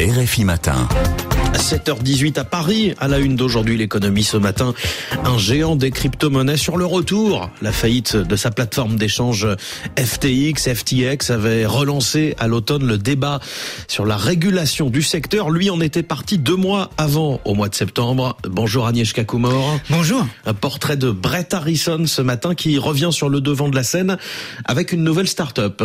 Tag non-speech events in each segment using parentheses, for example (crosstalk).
RFI Matin. 7h18 à Paris, à la une d'aujourd'hui l'économie ce matin, un géant des crypto-monnaies sur le retour. La faillite de sa plateforme d'échange FTX, FTX avait relancé à l'automne le débat sur la régulation du secteur. Lui en était parti deux mois avant, au mois de septembre. Bonjour Agnieszka Kumor. Bonjour. Un portrait de Brett Harrison ce matin qui revient sur le devant de la scène avec une nouvelle start-up.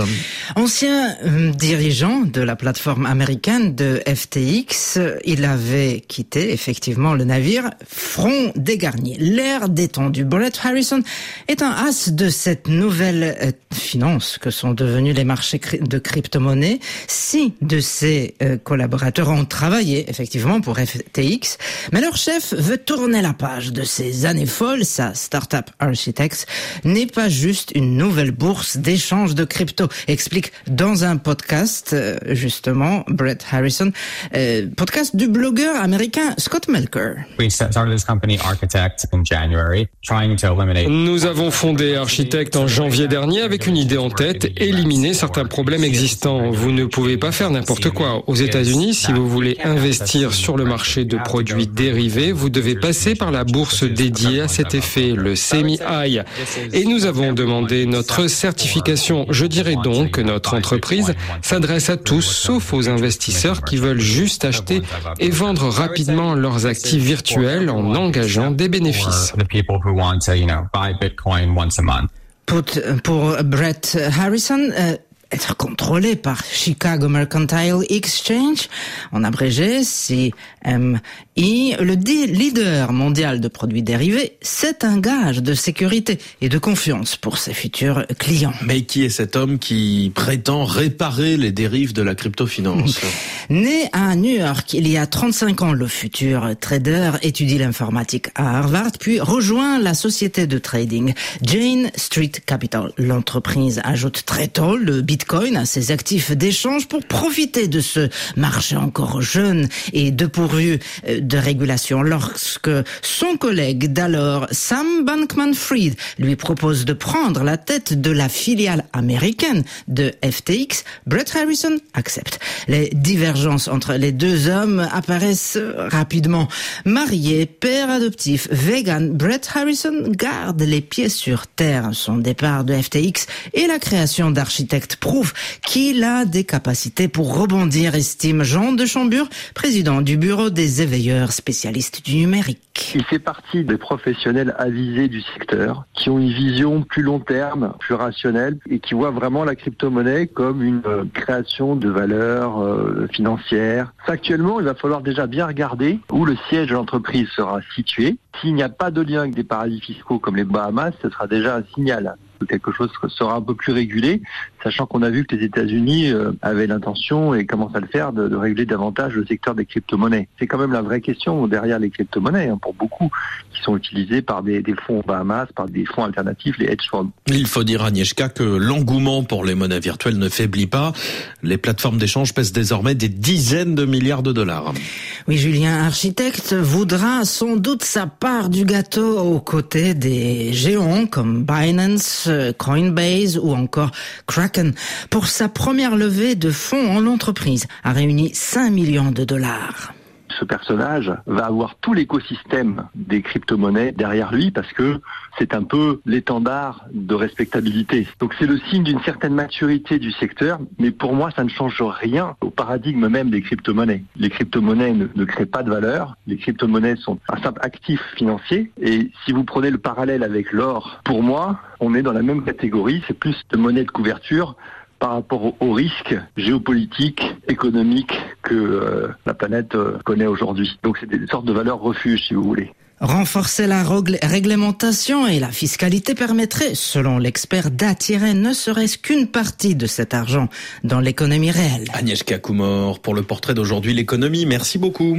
Ancien euh, dirigeant de la plateforme américaine de FTX, il avait quitté effectivement le navire front dégarni. L'air détendu. Brett Harrison est un as de cette nouvelle euh, finance que sont devenus les marchés de crypto-monnaies. Six de ses euh, collaborateurs ont travaillé effectivement pour FTX, mais leur chef veut tourner la page de ces années folles. Sa startup Architects n'est pas juste une nouvelle bourse d'échange de crypto, explique dans un podcast euh, justement Brett Harrison, podcast du blogueur américain Scott Melker. Nous avons fondé Architect en janvier dernier avec une idée en tête, éliminer certains problèmes existants. Vous ne pouvez pas faire n'importe quoi. Aux États-Unis, si vous voulez investir sur le marché de produits dérivés, vous devez passer par la bourse dédiée à cet effet, le SEMI-I. Et nous avons demandé notre certification. Je dirais donc que notre entreprise s'adresse à tous, sauf aux investisseurs qui veulent juste acheter et vendre rapidement leurs actifs virtuels en engageant des bénéfices. Pour, Brett Harrison, euh, être contrôlé par Chicago Mercantile Exchange, en abrégé CMI, le leader mondial de produits dérivés, c'est un gage de sécurité et de confiance pour ses futurs clients. Mais qui est cet homme qui prétend réparer les dérives de la cryptofinance? (laughs) Né à New York il y a 35 ans, le futur trader étudie l'informatique à Harvard, puis rejoint la société de trading Jane Street Capital. L'entreprise ajoute très tôt le Bitcoin à ses actifs d'échange pour profiter de ce marché encore jeune et de pourvu euh, de régulation. Lorsque son collègue d'alors, Sam Bankman-Fried, lui propose de prendre la tête de la filiale américaine de FTX, Brett Harrison accepte. Les divergences entre les deux hommes apparaissent rapidement. Marié, père adoptif, vegan, Brett Harrison garde les pieds sur terre. Son départ de FTX et la création d'architectes prouve qu'il a des capacités pour rebondir, estime Jean de Chambure, président du bureau des éveilleurs spécialistes du numérique. Il fait partie des professionnels avisés du secteur qui ont une vision plus long terme, plus rationnelle et qui voient vraiment la crypto-monnaie comme une euh, création de valeur euh, financière. Actuellement, il va falloir déjà bien regarder où le siège de l'entreprise sera situé. S'il n'y a pas de lien avec des paradis fiscaux comme les Bahamas, ce sera déjà un signal quelque chose sera un peu plus régulé, sachant qu'on a vu que les États-Unis euh, avaient l'intention et commencent à le faire de, réguler davantage le secteur des crypto-monnaies. C'est quand même la vraie question derrière les crypto-monnaies, hein, pour beaucoup, qui sont utilisés par des, fonds Bahamas, par des fonds alternatifs, les hedge funds. Il faut dire, Agnieszka, que l'engouement pour les monnaies virtuelles ne faiblit pas. Les plateformes d'échange pèsent désormais des dizaines de milliards de dollars. Oui, Julien, architecte, voudra sans doute sa part du gâteau aux côtés des géants comme Binance, Coinbase ou encore Pour sa première levée de fonds en entreprise, a réuni 5 millions de dollars ce personnage va avoir tout l'écosystème des crypto-monnaies derrière lui parce que c'est un peu l'étendard de respectabilité. Donc c'est le signe d'une certaine maturité du secteur, mais pour moi ça ne change rien au paradigme même des crypto-monnaies. Les crypto-monnaies ne, ne, créent pas de valeur, les crypto-monnaies sont un simple actif financier et si vous prenez le parallèle avec l'or, pour moi on est dans la même catégorie, c'est plus de monnaie de couverture par rapport aux risques géopolitiques, économiques que euh, la planète euh, connaît aujourd'hui. Donc c'est des sortes de valeurs refuge, si vous voulez. Renforcer la réglementation et la fiscalité permettrait, selon l'expert, d'attirer ne serait-ce qu'une partie de cet argent dans l'économie réelle. Agnieszka Kumor pour le portrait d'aujourd'hui, l'économie. Merci beaucoup.